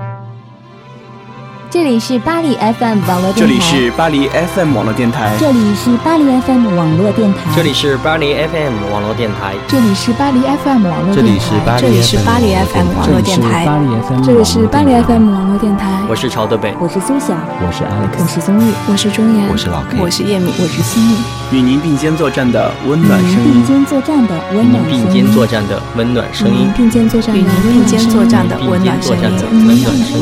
thank you 这里是巴黎 FM 网络电台。这里是巴黎 FM 网络电台。这里是巴黎 FM 网络电台。这里是巴黎 FM 网络电台。这里是巴黎 FM 网络电台。这里是巴黎 FM 网络电台。这里是巴黎 FM 网络电台。我是曹德北，我是苏晓，我是 Alex，我是宗玉，我是钟岩，我是老 K，我是叶敏，我是心雨。与您并肩作战的温暖声音。并肩作战的温暖声音。并肩作战的温暖声音。并肩作战的并肩作战的温暖声音。温暖声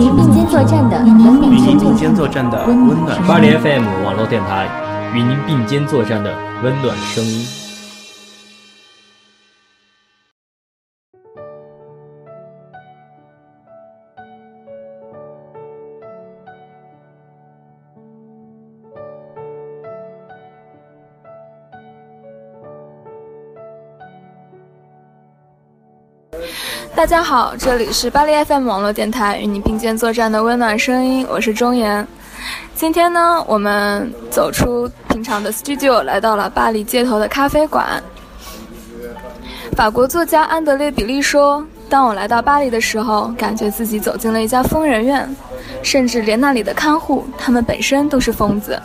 音。并肩作战。与您并肩作战。与您并肩作战的温暖，巴黎 FM 网络电台，与您并肩作战的温暖声音。大家好，这里是巴黎 FM 网络电台，与你并肩作战的温暖声音，我是钟岩。今天呢，我们走出平常的 studio，来到了巴黎街头的咖啡馆。法国作家安德烈·比利说：“当我来到巴黎的时候，感觉自己走进了一家疯人院，甚至连那里的看护，他们本身都是疯子。”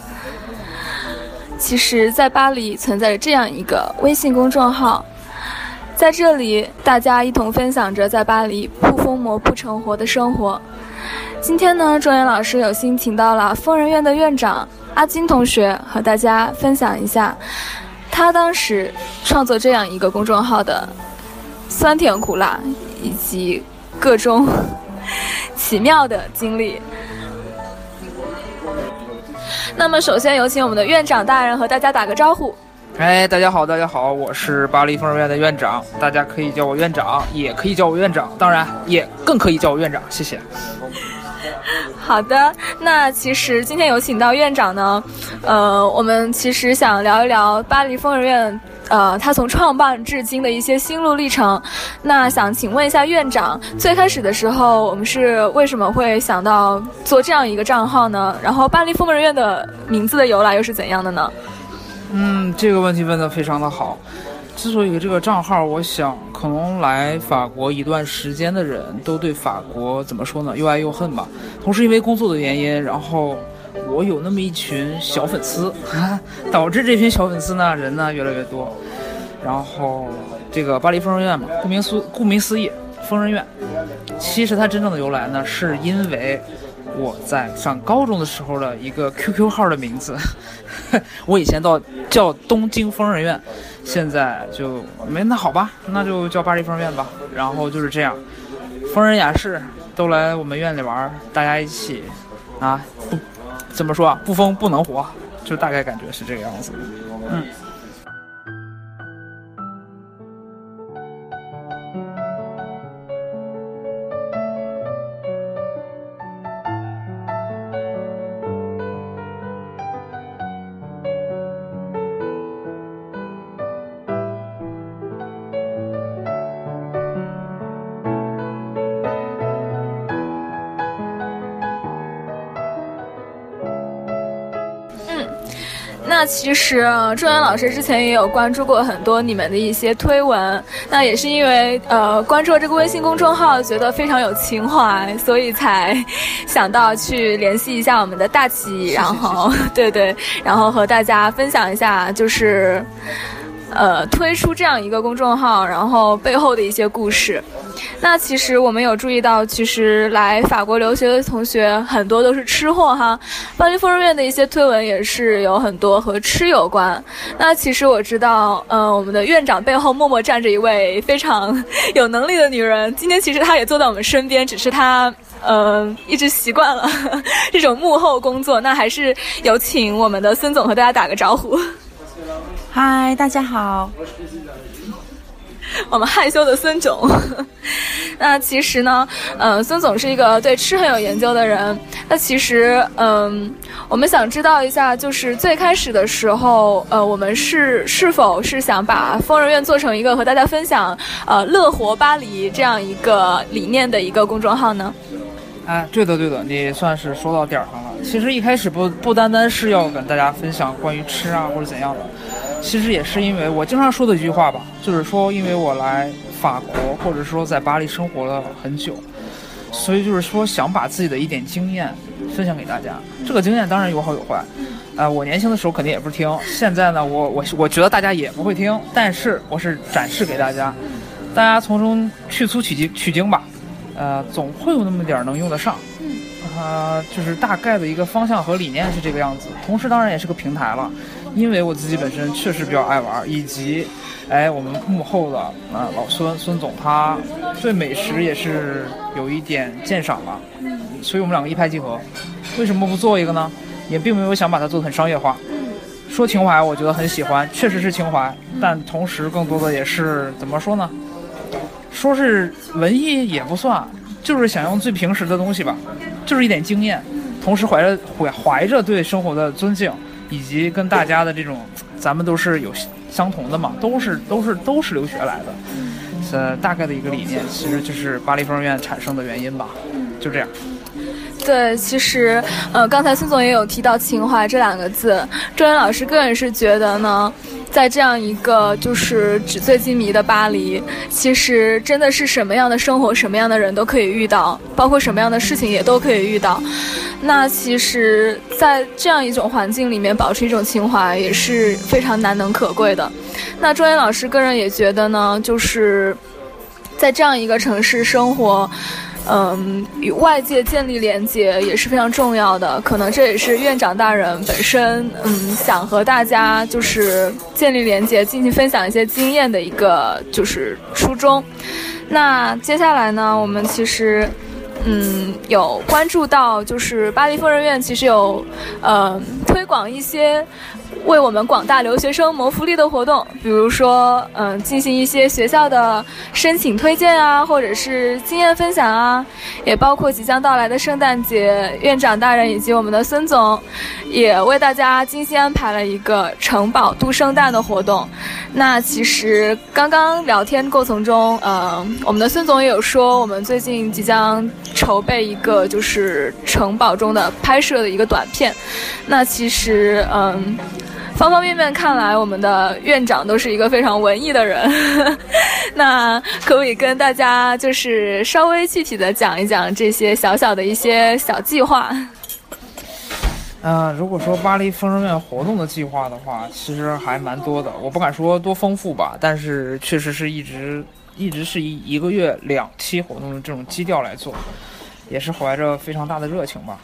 其实，在巴黎存在着这样一个微信公众号。在这里，大家一同分享着在巴黎不疯魔不成活的生活。今天呢，中原老师有幸请到了疯人院的院长阿金同学，和大家分享一下他当时创作这样一个公众号的酸甜苦辣以及各种 奇妙的经历。那么，首先有请我们的院长大人和大家打个招呼。哎，大家好，大家好，我是巴黎疯人院的院长，大家可以叫我院长，也可以叫我院长，当然也更可以叫我院长，谢谢。好的，那其实今天有请到院长呢，呃，我们其实想聊一聊巴黎疯人院，呃，他从创办至今的一些心路历程。那想请问一下院长，最开始的时候，我们是为什么会想到做这样一个账号呢？然后巴黎疯人院的名字的由来又是怎样的呢？嗯，这个问题问得非常的好。之所以这个账号，我想可能来法国一段时间的人都对法国怎么说呢？又爱又恨吧。同时因为工作的原因，然后我有那么一群小粉丝，导致这群小粉丝呢人呢越来越多。然后这个巴黎疯人院嘛，顾名思顾名思义，疯人院。其实它真正的由来呢，是因为。我在上高中的时候的一个 QQ 号的名字，我以前到叫东京疯人院，现在就没那好吧，那就叫巴黎疯人院吧。然后就是这样，疯人雅士都来我们院里玩，大家一起啊，不怎么说啊，不疯不能活，就大概感觉是这个样子，嗯。那其实中原老师之前也有关注过很多你们的一些推文，那也是因为呃关注了这个微信公众号，觉得非常有情怀，所以才想到去联系一下我们的大旗，然后 对对，然后和大家分享一下，就是呃推出这样一个公众号，然后背后的一些故事。那其实我们有注意到，其实来法国留学的同学很多都是吃货哈。巴黎疯人院的一些推文也是有很多和吃有关。那其实我知道，嗯，我们的院长背后默默站着一位非常 有能力的女人。今天其实她也坐在我们身边，只是她，嗯，一直习惯了 这种幕后工作。那还是有请我们的孙总和大家打个招呼。嗨，大家好。我们害羞的孙总，那其实呢，嗯，孙总是一个对吃很有研究的人。那其实，嗯，我们想知道一下，就是最开始的时候，呃，我们是是否是想把疯人院做成一个和大家分享，呃，乐活巴黎这样一个理念的一个公众号呢？哎，对的，对的，你算是说到点儿上了。其实一开始不不单单是要跟大家分享关于吃啊或者怎样的。其实也是因为我经常说的一句话吧，就是说，因为我来法国，或者说在巴黎生活了很久，所以就是说想把自己的一点经验分享给大家。这个经验当然有好有坏，啊，我年轻的时候肯定也不听，现在呢，我我我觉得大家也不会听，但是我是展示给大家，大家从中去粗取精取精吧，呃，总会有那么点儿能用得上。啊，就是大概的一个方向和理念是这个样子，同时当然也是个平台了，因为我自己本身确实比较爱玩，以及，哎，我们幕后的啊老孙孙总他对美食也是有一点鉴赏了，所以我们两个一拍即合。为什么不做一个呢？也并没有想把它做得很商业化。说情怀，我觉得很喜欢，确实是情怀，但同时更多的也是怎么说呢？说是文艺也不算。就是想用最平时的东西吧，就是一点经验，同时怀着怀怀着对生活的尊敬，以及跟大家的这种，咱们都是有相同的嘛，都是都是都是留学来的，呃，大概的一个理念，其实就是巴黎疯人院产生的原因吧，就这样。对，其实，呃，刚才孙总也有提到情怀这两个字，周岩老师个人是觉得呢。在这样一个就是纸醉金迷的巴黎，其实真的是什么样的生活、什么样的人都可以遇到，包括什么样的事情也都可以遇到。那其实，在这样一种环境里面，保持一种情怀也是非常难能可贵的。那周岩老师个人也觉得呢，就是在这样一个城市生活。嗯，与外界建立连接也是非常重要的。可能这也是院长大人本身，嗯，想和大家就是建立连接，进行分享一些经验的一个就是初衷。那接下来呢，我们其实，嗯，有关注到就是巴黎疯人院其实有，呃，推广一些。为我们广大留学生谋福利的活动，比如说，嗯，进行一些学校的申请推荐啊，或者是经验分享啊，也包括即将到来的圣诞节，院长大人以及我们的孙总，也为大家精心安排了一个城堡度圣诞的活动。那其实刚刚聊天过程中，嗯，我们的孙总也有说，我们最近即将筹备一个就是城堡中的拍摄的一个短片。那其实，嗯。方方面面看来，我们的院长都是一个非常文艺的人。那可不可以跟大家就是稍微具体的讲一讲这些小小的一些小计划？嗯，如果说巴黎疯人院活动的计划的话，其实还蛮多的。我不敢说多丰富吧，但是确实是一直一直是以一个月两期活动的这种基调来做，也是怀着非常大的热情吧。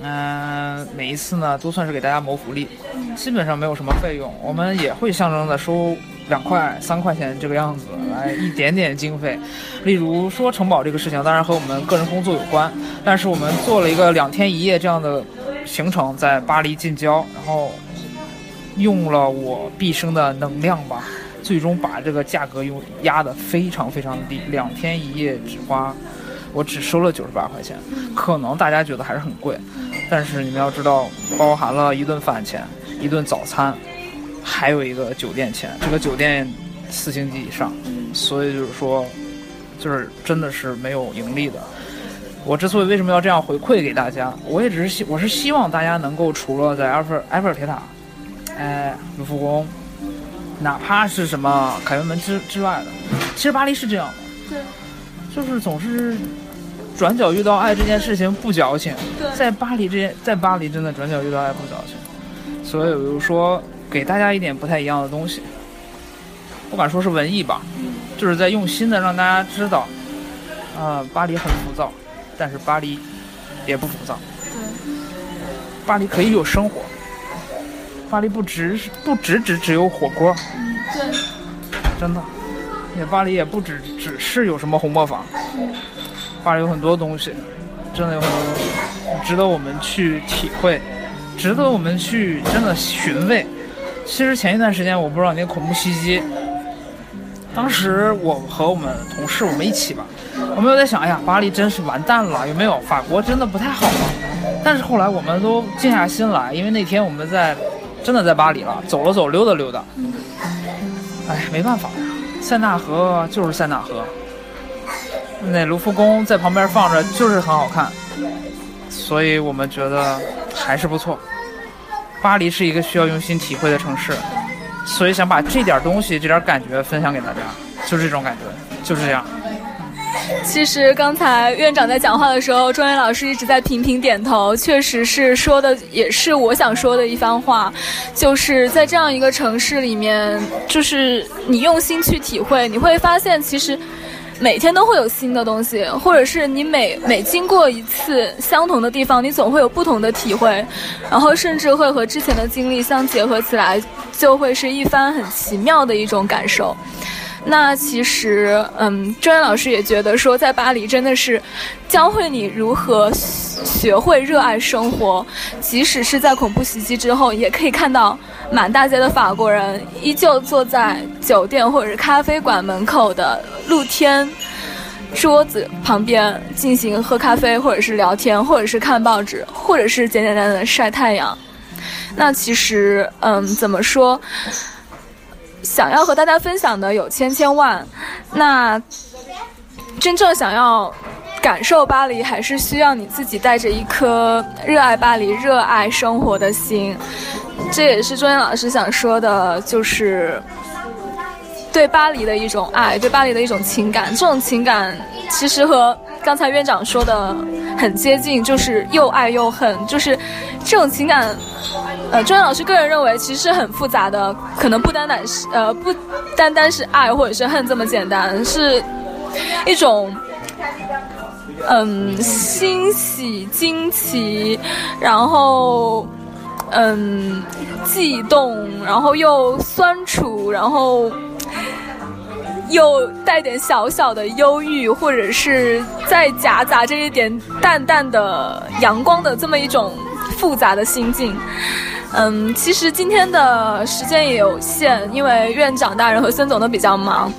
嗯，每一次呢都算是给大家谋福利，基本上没有什么费用，我们也会象征的收两块、三块钱这个样子来一点点经费。例如说城堡这个事情，当然和我们个人工作有关，但是我们做了一个两天一夜这样的行程，在巴黎近郊，然后用了我毕生的能量吧，最终把这个价格用压得非常非常低，两天一夜只花。我只收了九十八块钱，可能大家觉得还是很贵，但是你们要知道，包含了一顿饭钱、一顿早餐，还有一个酒店钱。这个酒店四星级以上，所以就是说，就是真的是没有盈利的。我之所以为什么要这样回馈给大家，我也只是希我是希望大家能够除了在埃菲尔埃菲尔铁塔、哎卢浮宫，哪怕是什么凯旋门之之外的，其实巴黎是这样的。对。就是总是转角遇到爱这件事情不矫情，在巴黎这件在巴黎真的转角遇到爱不矫情，所以我就说给大家一点不太一样的东西，不敢说是文艺吧，就是在用心的让大家知道，啊，巴黎很浮躁，但是巴黎也不浮躁，巴黎可以有生活，巴黎不只不只只只有火锅，对，真的。巴黎也不只只是有什么红磨坊，巴黎有很多东西，真的有很多东西值得我们去体会，值得我们去真的寻味。其实前一段时间我不知道那个恐怖袭击，当时我和我们同事我们一起吧，我们有在想，哎呀，巴黎真是完蛋了，有没有？法国真的不太好了。但是后来我们都静下心来，因为那天我们在真的在巴黎了，走了走，溜达溜达。哎，没办法。塞纳河就是塞纳河，那卢浮宫在旁边放着就是很好看，所以我们觉得还是不错。巴黎是一个需要用心体会的城市，所以想把这点东西、这点感觉分享给大家，就是这种感觉，就是这样。其实刚才院长在讲话的时候，庄园老师一直在频频点头，确实是说的也是我想说的一番话，就是在这样一个城市里面，就是你用心去体会，你会发现其实。每天都会有新的东西，或者是你每每经过一次相同的地方，你总会有不同的体会，然后甚至会和之前的经历相结合起来，就会是一番很奇妙的一种感受。那其实，嗯，周岩老师也觉得说，在巴黎真的是教会你如何学会热爱生活，即使是在恐怖袭击之后，也可以看到满大街的法国人依旧坐在酒店或者是咖啡馆门口的露天桌子旁边进行喝咖啡，或者是聊天，或者是看报纸，或者是简简单单的晒太阳。那其实，嗯，怎么说？想要和大家分享的有千千万，那真正想要感受巴黎，还是需要你自己带着一颗热爱巴黎、热爱生活的心。这也是周岩老师想说的，就是对巴黎的一种爱，对巴黎的一种情感。这种情感其实和刚才院长说的很接近，就是又爱又恨，就是这种情感。呃，周岩老师个人认为，其实是很复杂的，可能不单单是呃不单单是爱或者是恨这么简单，是一种嗯欣喜、惊奇，然后嗯悸动，然后又酸楚，然后又带点小小的忧郁，或者是再夹杂着一点淡淡的阳光的这么一种复杂的心境。嗯，其实今天的时间也有限，因为院长大人和孙总都比较忙。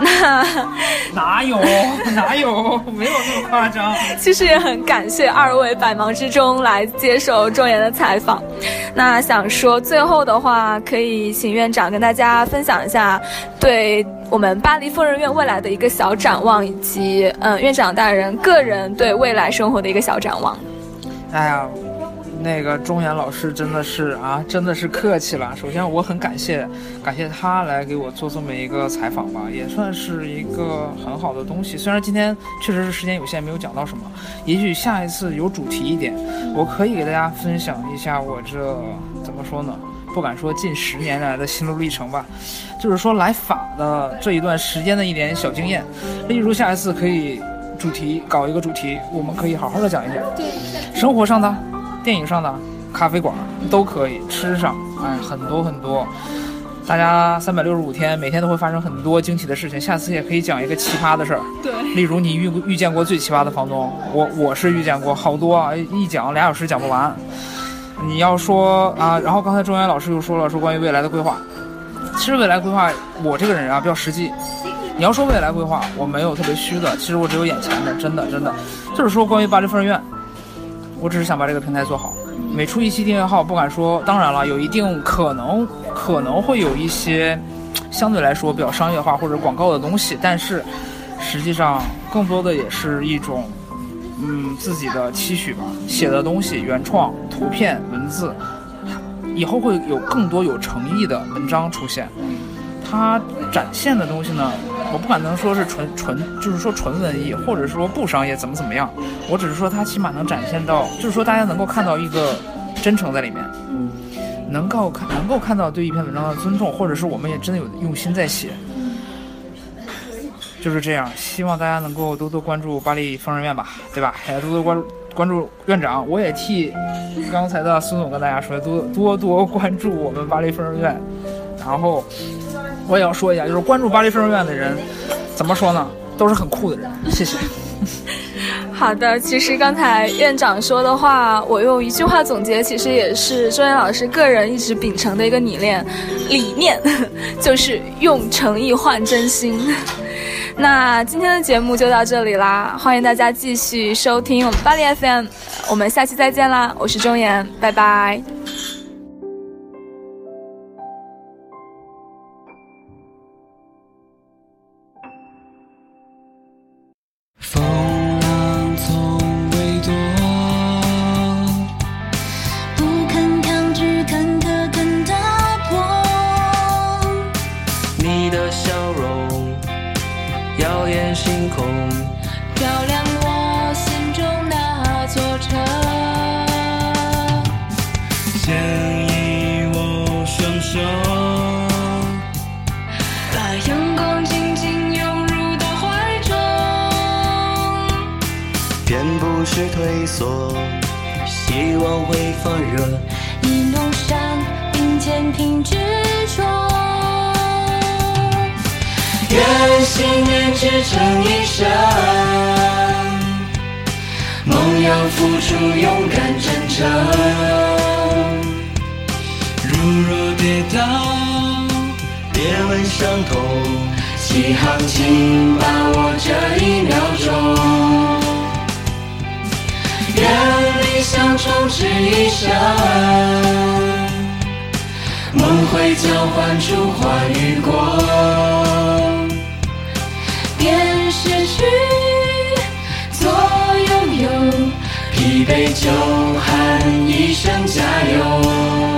那 哪有 哪有没有那么夸张？其实也很感谢二位百忙之中来接受中研的采访。那想说最后的话，可以请院长跟大家分享一下对我们巴黎疯人院未来的一个小展望，以及嗯院长大人个人对未来生活的一个小展望。哎呀。那个钟岩老师真的是啊，真的是客气了。首先，我很感谢，感谢他来给我做这么一个采访吧，也算是一个很好的东西。虽然今天确实是时间有限，没有讲到什么，也许下一次有主题一点，我可以给大家分享一下我这怎么说呢？不敢说近十年来的心路历程吧，就是说来法的这一段时间的一点小经验。例如下一次可以主题搞一个主题，我们可以好好的讲一讲对生活上的。电影上的咖啡馆都可以吃上，哎，很多很多。大家三百六十五天，每天都会发生很多惊奇的事情。下次也可以讲一个奇葩的事儿，对，例如你遇遇见过最奇葩的房东，我我是遇见过好多啊，一讲俩小时讲不完。你要说啊，然后刚才中原老师又说了，说关于未来的规划。其实未来规划，我这个人啊比较实际。你要说未来规划，我没有特别虚的，其实我只有眼前的，真的真的，就是说关于巴黎疯人院。我只是想把这个平台做好，每出一期订阅号，不敢说，当然了，有一定可能可能会有一些相对来说比较商业化或者广告的东西，但是实际上更多的也是一种嗯自己的期许吧，写的东西原创图片文字，以后会有更多有诚意的文章出现，它展现的东西呢？我不敢能说是纯纯，就是说纯文艺，或者说不商业，怎么怎么样。我只是说，它起码能展现到，就是说大家能够看到一个真诚在里面，嗯能够看能够看到对一篇文章的尊重，或者是我们也真的有用心在写，就是这样。希望大家能够多多关注巴黎疯人院吧，对吧？也多多关关注院长。我也替刚才的孙总跟大家说，多多多关注我们巴黎疯人院，然后。我也要说一下，就是关注巴黎疯人院的人，怎么说呢？都是很酷的人。谢谢。好的，其实刚才院长说的话，我用一句话总结，其实也是周岩老师个人一直秉承的一个理念，理念 就是用诚意换真心。那今天的节目就到这里啦，欢迎大家继续收听我们巴黎 FM，我们下期再见啦！我是周岩，拜拜。便不是退缩，希望会发热。一路上并肩挺执着，愿信念支撑一生，梦要付出勇敢真诚。如若跌倒，别问伤痛，起航请把握这一秒理想充斥一生，梦会交换出花与果。便失去，做拥有，疲惫就喊一声加油。